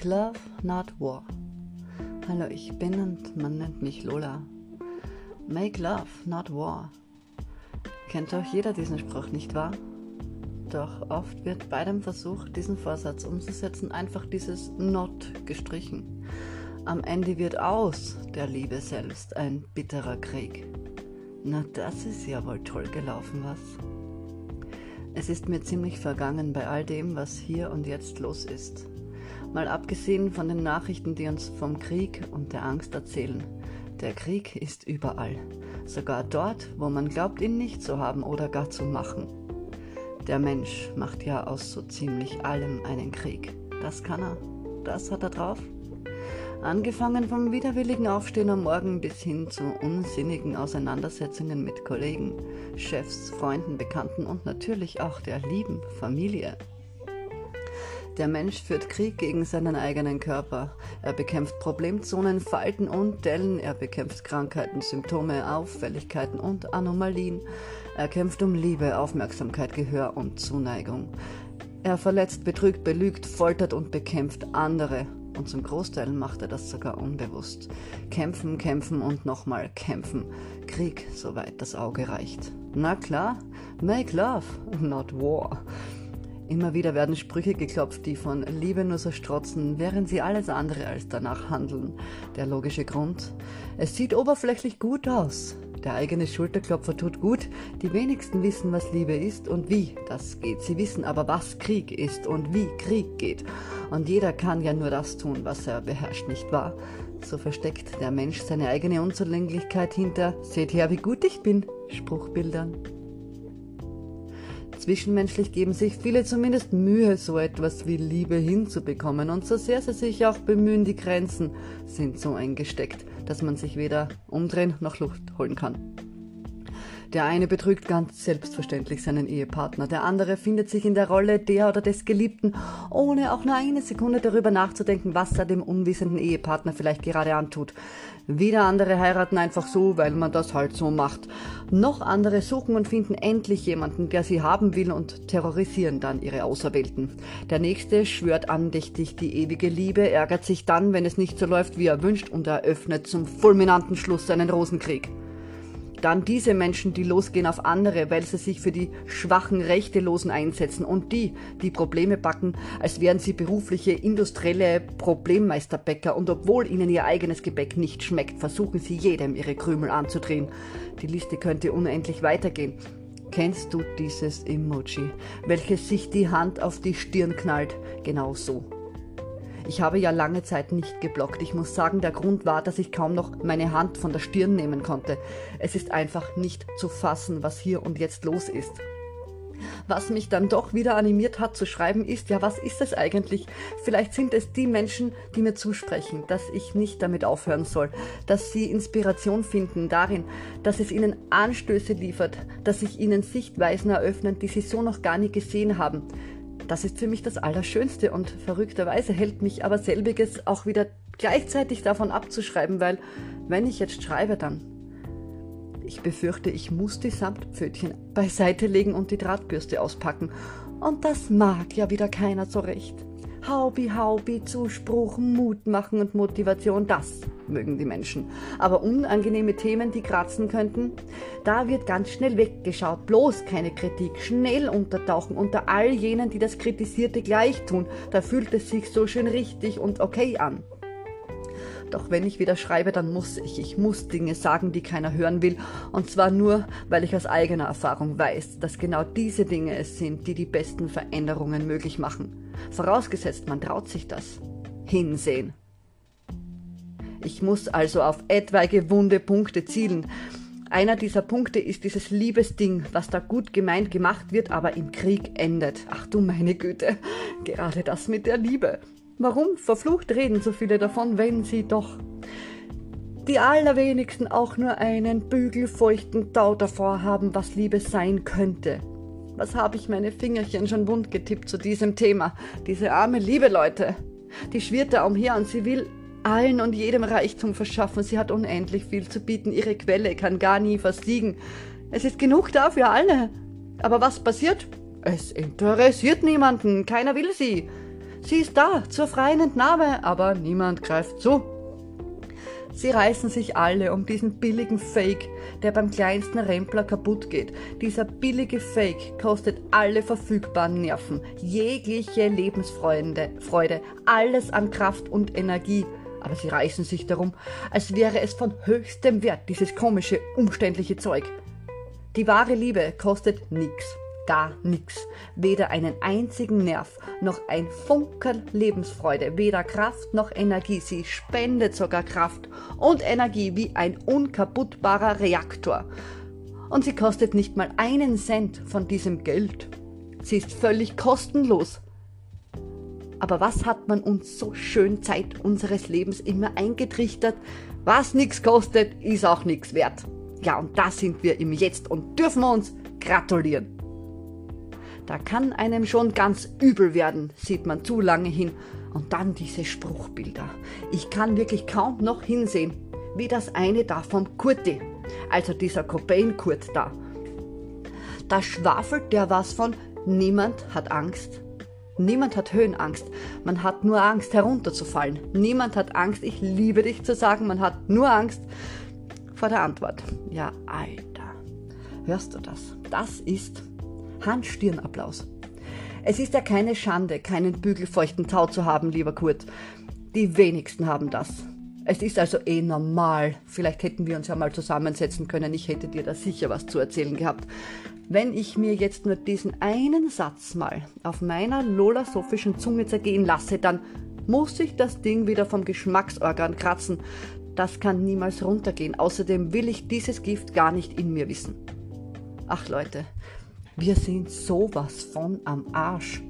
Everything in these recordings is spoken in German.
Make Love, not War. Hallo, ich bin und man nennt mich Lola. Make Love, not War. Kennt doch jeder diesen Spruch, nicht wahr? Doch oft wird bei dem Versuch, diesen Vorsatz umzusetzen, einfach dieses Not gestrichen. Am Ende wird aus der Liebe selbst ein bitterer Krieg. Na, das ist ja wohl toll gelaufen, was? Es ist mir ziemlich vergangen bei all dem, was hier und jetzt los ist. Mal abgesehen von den Nachrichten, die uns vom Krieg und der Angst erzählen. Der Krieg ist überall, sogar dort, wo man glaubt, ihn nicht zu haben oder gar zu machen. Der Mensch macht ja aus so ziemlich allem einen Krieg. Das kann er, das hat er drauf. Angefangen vom widerwilligen Aufstehen am Morgen bis hin zu unsinnigen Auseinandersetzungen mit Kollegen, Chefs, Freunden, Bekannten und natürlich auch der lieben Familie. Der Mensch führt Krieg gegen seinen eigenen Körper. Er bekämpft Problemzonen, Falten und Dellen. Er bekämpft Krankheiten, Symptome, Auffälligkeiten und Anomalien. Er kämpft um Liebe, Aufmerksamkeit, Gehör und Zuneigung. Er verletzt, betrügt, belügt, foltert und bekämpft andere und zum Großteil macht er das sogar unbewusst. Kämpfen, kämpfen und nochmal kämpfen. Krieg, soweit das Auge reicht. Na klar, make love, not war. Immer wieder werden Sprüche geklopft, die von Liebe nur so strotzen, während sie alles andere als danach handeln. Der logische Grund? Es sieht oberflächlich gut aus. Der eigene Schulterklopfer tut gut. Die wenigsten wissen, was Liebe ist und wie das geht. Sie wissen aber, was Krieg ist und wie Krieg geht. Und jeder kann ja nur das tun, was er beherrscht, nicht wahr? So versteckt der Mensch seine eigene Unzulänglichkeit hinter Seht her, wie gut ich bin Spruchbildern. Zwischenmenschlich geben sich viele zumindest Mühe, so etwas wie Liebe hinzubekommen, und so sehr sie sich auch bemühen, die Grenzen sind so eingesteckt, dass man sich weder umdrehen noch Luft holen kann. Der eine betrügt ganz selbstverständlich seinen Ehepartner, der andere findet sich in der Rolle der oder des Geliebten, ohne auch nur eine Sekunde darüber nachzudenken, was er dem unwissenden Ehepartner vielleicht gerade antut. Wieder andere heiraten einfach so, weil man das halt so macht. Noch andere suchen und finden endlich jemanden, der sie haben will und terrorisieren dann ihre Auserwählten. Der nächste schwört andächtig die ewige Liebe, ärgert sich dann, wenn es nicht so läuft, wie er wünscht und eröffnet zum fulminanten Schluss seinen Rosenkrieg. Dann diese Menschen, die losgehen auf andere, weil sie sich für die schwachen Rechtelosen einsetzen und die, die Probleme backen, als wären sie berufliche, industrielle Problemmeisterbäcker und obwohl ihnen ihr eigenes Gebäck nicht schmeckt, versuchen sie jedem ihre Krümel anzudrehen. Die Liste könnte unendlich weitergehen. Kennst du dieses Emoji, welches sich die Hand auf die Stirn knallt? Genau so. Ich habe ja lange Zeit nicht geblockt. Ich muss sagen, der Grund war, dass ich kaum noch meine Hand von der Stirn nehmen konnte. Es ist einfach nicht zu fassen, was hier und jetzt los ist. Was mich dann doch wieder animiert hat zu schreiben, ist, ja, was ist es eigentlich? Vielleicht sind es die Menschen, die mir zusprechen, dass ich nicht damit aufhören soll, dass sie Inspiration finden darin, dass es ihnen Anstöße liefert, dass sich ihnen Sichtweisen eröffnen, die sie so noch gar nie gesehen haben, das ist für mich das Allerschönste und verrückterweise hält mich aber selbiges auch wieder gleichzeitig davon abzuschreiben, weil wenn ich jetzt schreibe, dann. Ich befürchte, ich muss die Samtpfötchen beiseite legen und die Drahtbürste auspacken. Und das mag ja wieder keiner so recht. Haubi, Haubi, Zuspruch, Mut machen und Motivation, das mögen die Menschen. Aber unangenehme Themen, die kratzen könnten, da wird ganz schnell weggeschaut. Bloß keine Kritik, schnell untertauchen unter all jenen, die das Kritisierte gleich tun. Da fühlt es sich so schön richtig und okay an. Doch wenn ich wieder schreibe, dann muss ich. Ich muss Dinge sagen, die keiner hören will. Und zwar nur, weil ich aus eigener Erfahrung weiß, dass genau diese Dinge es sind, die die besten Veränderungen möglich machen. Vorausgesetzt, man traut sich das. Hinsehen. Ich muss also auf etwaige wunde Punkte zielen. Einer dieser Punkte ist dieses Liebesding, was da gut gemeint gemacht wird, aber im Krieg endet. Ach du meine Güte, gerade das mit der Liebe. Warum verflucht reden so viele davon, wenn sie doch die allerwenigsten auch nur einen bügelfeuchten Tau davor haben, was Liebe sein könnte? Was habe ich meine Fingerchen schon wund getippt zu diesem Thema? Diese arme Liebe, Leute. Die schwirrt da umher und sie will allen und jedem Reichtum verschaffen. Sie hat unendlich viel zu bieten. Ihre Quelle kann gar nie versiegen. Es ist genug da für alle. Aber was passiert? Es interessiert niemanden. Keiner will sie. Sie ist da, zur freien Entnahme, aber niemand greift zu. Sie reißen sich alle um diesen billigen Fake, der beim kleinsten Rempler kaputt geht. Dieser billige Fake kostet alle verfügbaren Nerven, jegliche Lebensfreude, Freude, alles an Kraft und Energie. Aber sie reißen sich darum, als wäre es von höchstem Wert, dieses komische, umständliche Zeug. Die wahre Liebe kostet nix gar nichts. Weder einen einzigen Nerv, noch ein Funkel Lebensfreude, weder Kraft noch Energie. Sie spendet sogar Kraft und Energie wie ein unkaputtbarer Reaktor. Und sie kostet nicht mal einen Cent von diesem Geld. Sie ist völlig kostenlos. Aber was hat man uns so schön Zeit unseres Lebens immer eingetrichtert? Was nichts kostet, ist auch nichts wert. Ja, und da sind wir im Jetzt und dürfen uns gratulieren. Da kann einem schon ganz übel werden, sieht man zu lange hin. Und dann diese Spruchbilder. Ich kann wirklich kaum noch hinsehen, wie das eine da vom Kurti, also dieser Cobain-Kurt da. Da schwafelt der was von Niemand hat Angst. Niemand hat Höhenangst. Man hat nur Angst, herunterzufallen. Niemand hat Angst, ich liebe dich zu sagen. Man hat nur Angst vor der Antwort. Ja, Alter. Hörst du das? Das ist Handstirnapplaus. Es ist ja keine Schande, keinen bügelfeuchten Tau zu haben, lieber Kurt. Die wenigsten haben das. Es ist also eh normal. Vielleicht hätten wir uns ja mal zusammensetzen können. Ich hätte dir da sicher was zu erzählen gehabt. Wenn ich mir jetzt nur diesen einen Satz mal auf meiner lola-sophischen Zunge zergehen lasse, dann muss ich das Ding wieder vom Geschmacksorgan kratzen. Das kann niemals runtergehen. Außerdem will ich dieses Gift gar nicht in mir wissen. Ach Leute, wir sind sowas von am Arsch.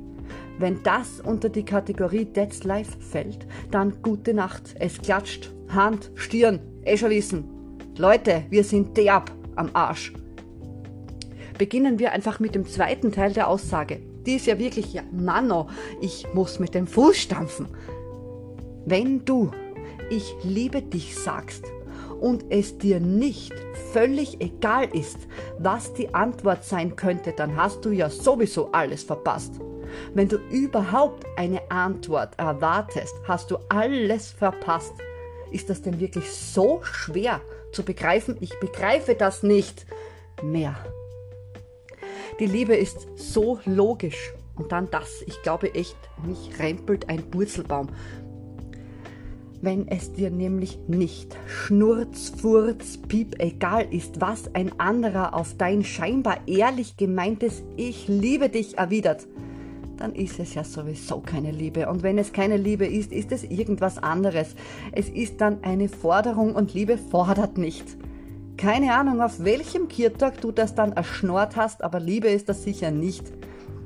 Wenn das unter die Kategorie That's Life fällt, dann gute Nacht. Es klatscht. Hand, Stirn, eh schon wissen. Leute, wir sind derb am Arsch. Beginnen wir einfach mit dem zweiten Teil der Aussage. Die ist ja wirklich, ja, Mano, ich muss mit dem Fuß stampfen. Wenn du, ich liebe dich sagst, und es dir nicht völlig egal ist, was die Antwort sein könnte, dann hast du ja sowieso alles verpasst. Wenn du überhaupt eine Antwort erwartest, hast du alles verpasst. Ist das denn wirklich so schwer zu begreifen? Ich begreife das nicht mehr. Die Liebe ist so logisch. Und dann das, ich glaube echt, mich rempelt ein Burzelbaum wenn es dir nämlich nicht schnurz, furz, piep egal ist, was ein anderer auf dein scheinbar ehrlich gemeintes Ich liebe dich erwidert, dann ist es ja sowieso keine Liebe. Und wenn es keine Liebe ist, ist es irgendwas anderes. Es ist dann eine Forderung und Liebe fordert nicht. Keine Ahnung, auf welchem Kirtag du das dann erschnort hast, aber Liebe ist das sicher nicht.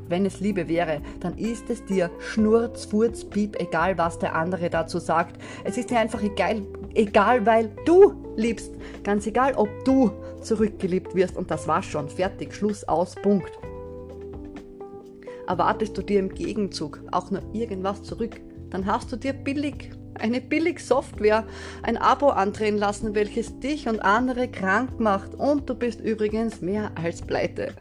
Wenn es Liebe wäre, dann ist es dir Schnurz, Furz, Piep, egal was der andere dazu sagt. Es ist dir einfach egal, egal, weil du liebst. Ganz egal, ob du zurückgeliebt wirst. Und das war's schon. Fertig. Schluss aus. Punkt. Erwartest du dir im Gegenzug auch nur irgendwas zurück, dann hast du dir billig eine billig Software, ein Abo andrehen lassen, welches dich und andere krank macht und du bist übrigens mehr als pleite.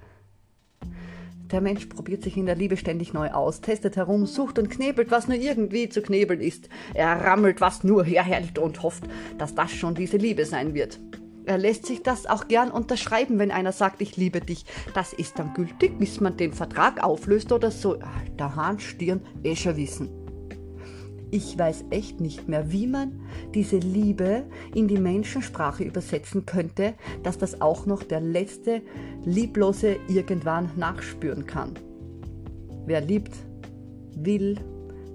Der Mensch probiert sich in der Liebe ständig neu aus, testet herum, sucht und knebelt, was nur irgendwie zu knebeln ist. Er rammelt, was nur herhält und hofft, dass das schon diese Liebe sein wird. Er lässt sich das auch gern unterschreiben, wenn einer sagt, ich liebe dich. Das ist dann gültig, bis man den Vertrag auflöst oder so. Der Hahn, Stirn, eh wissen. Ich weiß echt nicht mehr, wie man diese Liebe in die Menschensprache übersetzen könnte, dass das auch noch der letzte Lieblose irgendwann nachspüren kann. Wer liebt, will,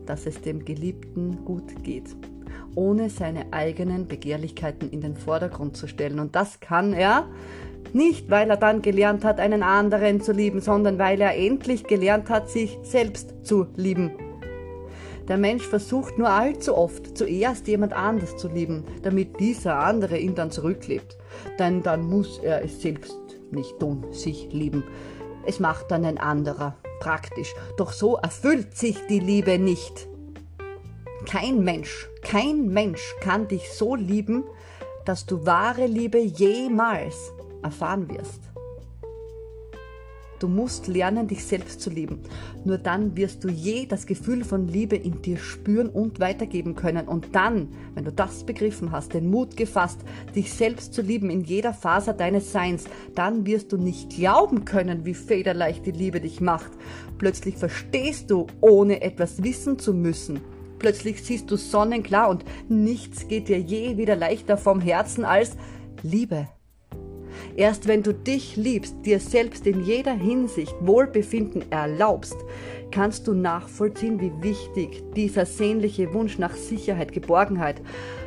dass es dem Geliebten gut geht, ohne seine eigenen Begehrlichkeiten in den Vordergrund zu stellen. Und das kann er nicht, weil er dann gelernt hat, einen anderen zu lieben, sondern weil er endlich gelernt hat, sich selbst zu lieben. Der Mensch versucht nur allzu oft zuerst jemand anders zu lieben, damit dieser andere ihn dann zurücklebt. Denn dann muss er es selbst nicht tun, sich lieben. Es macht dann ein anderer, praktisch. Doch so erfüllt sich die Liebe nicht. Kein Mensch, kein Mensch kann dich so lieben, dass du wahre Liebe jemals erfahren wirst. Du musst lernen, dich selbst zu lieben. Nur dann wirst du je das Gefühl von Liebe in dir spüren und weitergeben können. Und dann, wenn du das begriffen hast, den Mut gefasst, dich selbst zu lieben in jeder Faser deines Seins, dann wirst du nicht glauben können, wie federleicht die Liebe dich macht. Plötzlich verstehst du, ohne etwas wissen zu müssen. Plötzlich siehst du sonnenklar und nichts geht dir je wieder leichter vom Herzen als Liebe. Erst wenn du dich liebst, dir selbst in jeder Hinsicht Wohlbefinden erlaubst, kannst du nachvollziehen, wie wichtig dieser sehnliche Wunsch nach Sicherheit, Geborgenheit,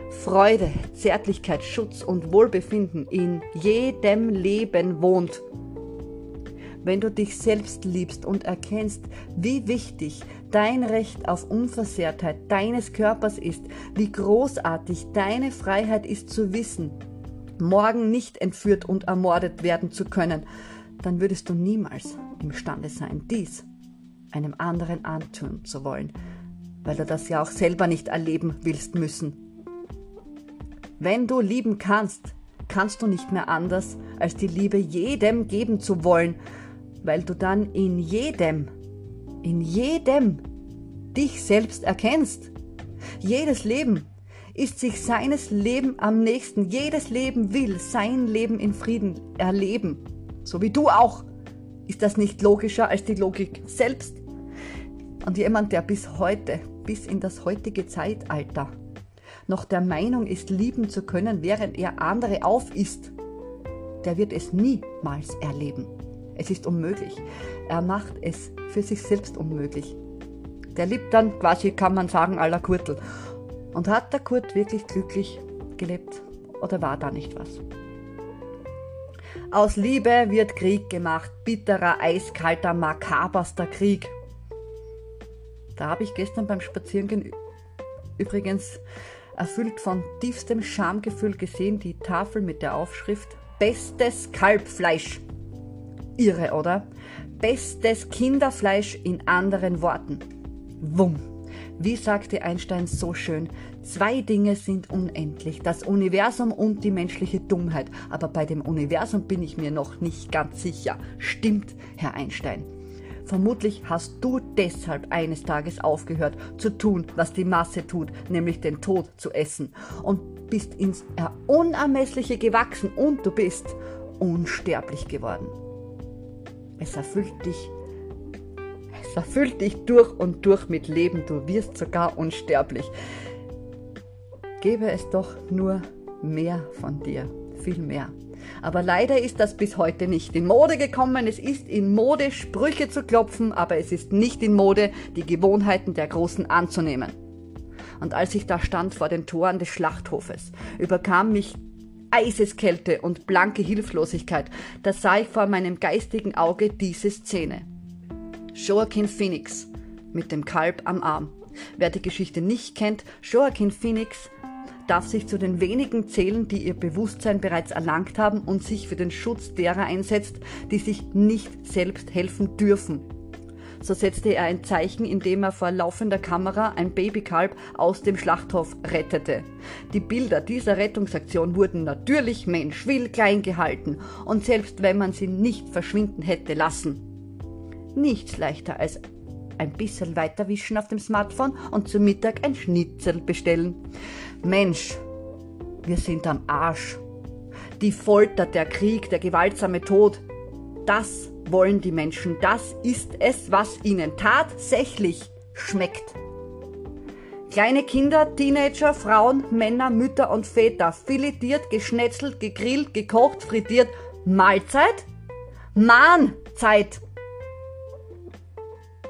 Freude, Zärtlichkeit, Schutz und Wohlbefinden in jedem Leben wohnt. Wenn du dich selbst liebst und erkennst, wie wichtig dein Recht auf Unversehrtheit deines Körpers ist, wie großartig deine Freiheit ist zu wissen, morgen nicht entführt und ermordet werden zu können, dann würdest du niemals imstande sein, dies einem anderen antun zu wollen, weil du das ja auch selber nicht erleben willst müssen. Wenn du lieben kannst, kannst du nicht mehr anders, als die Liebe jedem geben zu wollen, weil du dann in jedem, in jedem dich selbst erkennst. Jedes Leben ist sich seines Leben am nächsten. Jedes Leben will sein Leben in Frieden erleben. So wie du auch. Ist das nicht logischer als die Logik selbst? Und jemand, der bis heute, bis in das heutige Zeitalter, noch der Meinung ist, lieben zu können, während er andere aufisst, der wird es niemals erleben. Es ist unmöglich. Er macht es für sich selbst unmöglich. Der liebt dann quasi, kann man sagen, aller Kurtel. Und hat der Kurt wirklich glücklich gelebt oder war da nicht was? Aus Liebe wird Krieg gemacht, bitterer, eiskalter, makaberster Krieg. Da habe ich gestern beim Spazierengehen übrigens erfüllt von tiefstem Schamgefühl gesehen die Tafel mit der Aufschrift Bestes Kalbfleisch. Irre, oder? Bestes Kinderfleisch in anderen Worten. Wumm. Wie sagte Einstein so schön, zwei Dinge sind unendlich, das Universum und die menschliche Dummheit. Aber bei dem Universum bin ich mir noch nicht ganz sicher. Stimmt, Herr Einstein. Vermutlich hast du deshalb eines Tages aufgehört zu tun, was die Masse tut, nämlich den Tod zu essen, und bist ins Unermessliche gewachsen und du bist unsterblich geworden. Es erfüllt dich erfüllt dich durch und durch mit Leben, du wirst sogar unsterblich. Gebe es doch nur mehr von dir, viel mehr. Aber leider ist das bis heute nicht in Mode gekommen. Es ist in Mode, Sprüche zu klopfen, aber es ist nicht in Mode, die Gewohnheiten der Großen anzunehmen. Und als ich da stand vor den Toren des Schlachthofes, überkam mich Eiseskälte und blanke Hilflosigkeit. Da sah ich vor meinem geistigen Auge diese Szene. Joaquin Phoenix mit dem Kalb am Arm. Wer die Geschichte nicht kennt, Joaquin Phoenix darf sich zu den wenigen zählen, die ihr Bewusstsein bereits erlangt haben und sich für den Schutz derer einsetzt, die sich nicht selbst helfen dürfen. So setzte er ein Zeichen, indem er vor laufender Kamera ein Babykalb aus dem Schlachthof rettete. Die Bilder dieser Rettungsaktion wurden natürlich menschwill klein gehalten und selbst wenn man sie nicht verschwinden hätte lassen, nichts leichter als ein bisschen weiterwischen auf dem Smartphone und zum Mittag ein Schnitzel bestellen. Mensch, wir sind am Arsch. Die Folter, der Krieg, der gewaltsame Tod, das wollen die Menschen. Das ist es, was ihnen tatsächlich schmeckt. Kleine Kinder, Teenager, Frauen, Männer, Mütter und Väter, filetiert, geschnetzelt, gegrillt, gekocht, frittiert. Mahlzeit? Mahnzeit!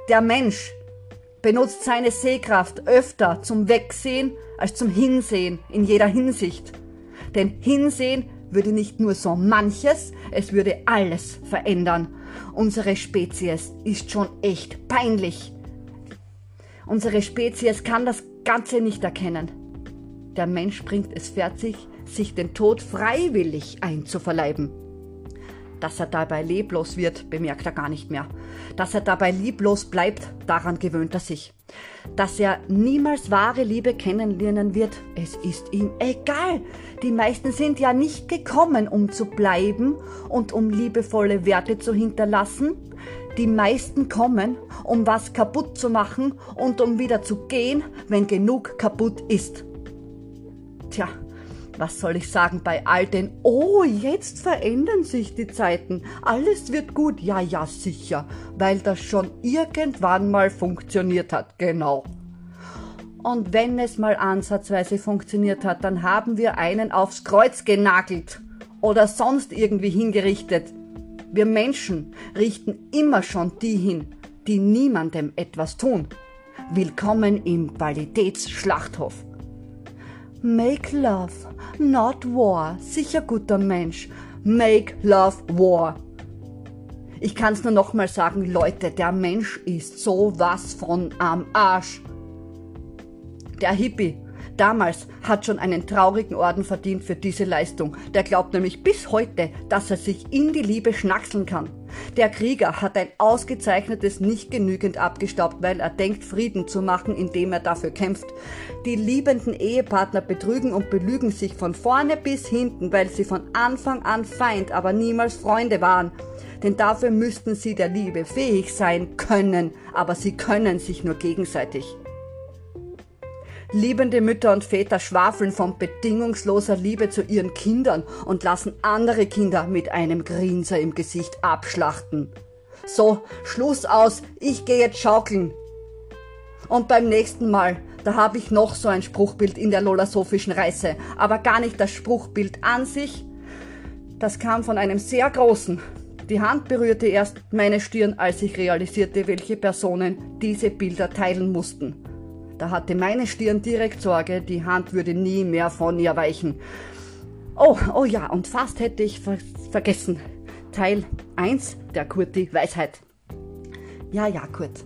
Der Mensch benutzt seine Sehkraft öfter zum Wegsehen als zum Hinsehen in jeder Hinsicht. Denn Hinsehen würde nicht nur so manches, es würde alles verändern. Unsere Spezies ist schon echt peinlich. Unsere Spezies kann das Ganze nicht erkennen. Der Mensch bringt es fertig, sich den Tod freiwillig einzuverleiben. Dass er dabei leblos wird, bemerkt er gar nicht mehr. Dass er dabei lieblos bleibt, daran gewöhnt er sich. Dass er niemals wahre Liebe kennenlernen wird, es ist ihm egal. Die meisten sind ja nicht gekommen, um zu bleiben und um liebevolle Werte zu hinterlassen. Die meisten kommen, um was kaputt zu machen und um wieder zu gehen, wenn genug kaputt ist. Tja, was soll ich sagen bei all den, oh, jetzt verändern sich die Zeiten, alles wird gut, ja, ja, sicher, weil das schon irgendwann mal funktioniert hat, genau. Und wenn es mal ansatzweise funktioniert hat, dann haben wir einen aufs Kreuz genagelt oder sonst irgendwie hingerichtet. Wir Menschen richten immer schon die hin, die niemandem etwas tun. Willkommen im Qualitätsschlachthof. Make love, not war. Sicher guter Mensch. Make love war. Ich kann's nur nochmal sagen, Leute, der Mensch ist sowas von am Arsch. Der Hippie damals hat schon einen traurigen Orden verdient für diese Leistung. Der glaubt nämlich bis heute, dass er sich in die Liebe schnackseln kann. Der Krieger hat ein ausgezeichnetes nicht genügend abgestaubt, weil er denkt, Frieden zu machen, indem er dafür kämpft. Die liebenden Ehepartner betrügen und belügen sich von vorne bis hinten, weil sie von Anfang an Feind, aber niemals Freunde waren. Denn dafür müssten sie der Liebe fähig sein können, aber sie können sich nur gegenseitig. Liebende Mütter und Väter schwafeln von bedingungsloser Liebe zu ihren Kindern und lassen andere Kinder mit einem Grinser im Gesicht abschlachten. So, Schluss aus, ich gehe jetzt schaukeln. Und beim nächsten Mal, da habe ich noch so ein Spruchbild in der lolasophischen Reise, aber gar nicht das Spruchbild an sich. Das kam von einem sehr großen. Die Hand berührte erst meine Stirn, als ich realisierte, welche Personen diese Bilder teilen mussten. Da hatte meine Stirn direkt Sorge, die Hand würde nie mehr von ihr weichen. Oh, oh ja, und fast hätte ich ver vergessen. Teil 1 der Kurti Weisheit. Ja, ja, Kurt.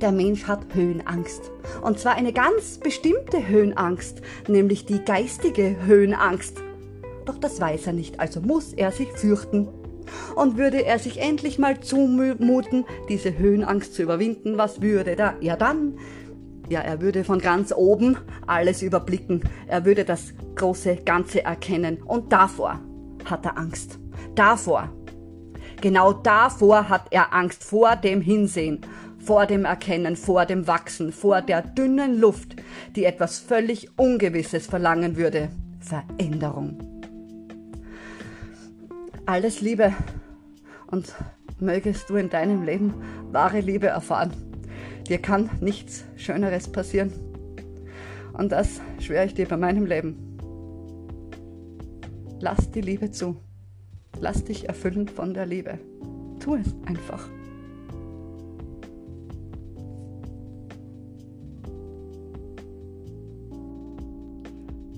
Der Mensch hat Höhenangst. Und zwar eine ganz bestimmte Höhenangst, nämlich die geistige Höhenangst. Doch das weiß er nicht, also muss er sich fürchten. Und würde er sich endlich mal zumuten, diese Höhenangst zu überwinden, was würde er dann? Ja, er würde von ganz oben alles überblicken. Er würde das große Ganze erkennen. Und davor hat er Angst. Davor. Genau davor hat er Angst. Vor dem Hinsehen, vor dem Erkennen, vor dem Wachsen, vor der dünnen Luft, die etwas völlig Ungewisses verlangen würde. Veränderung. Alles Liebe und mögest du in deinem Leben wahre Liebe erfahren. Dir kann nichts Schöneres passieren. Und das schwöre ich dir bei meinem Leben. Lass die Liebe zu. Lass dich erfüllen von der Liebe. Tu es einfach.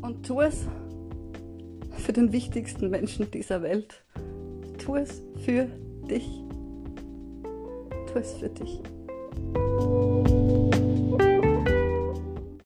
Und tu es für den wichtigsten Menschen dieser Welt. Tu es für dich. Tu es für dich.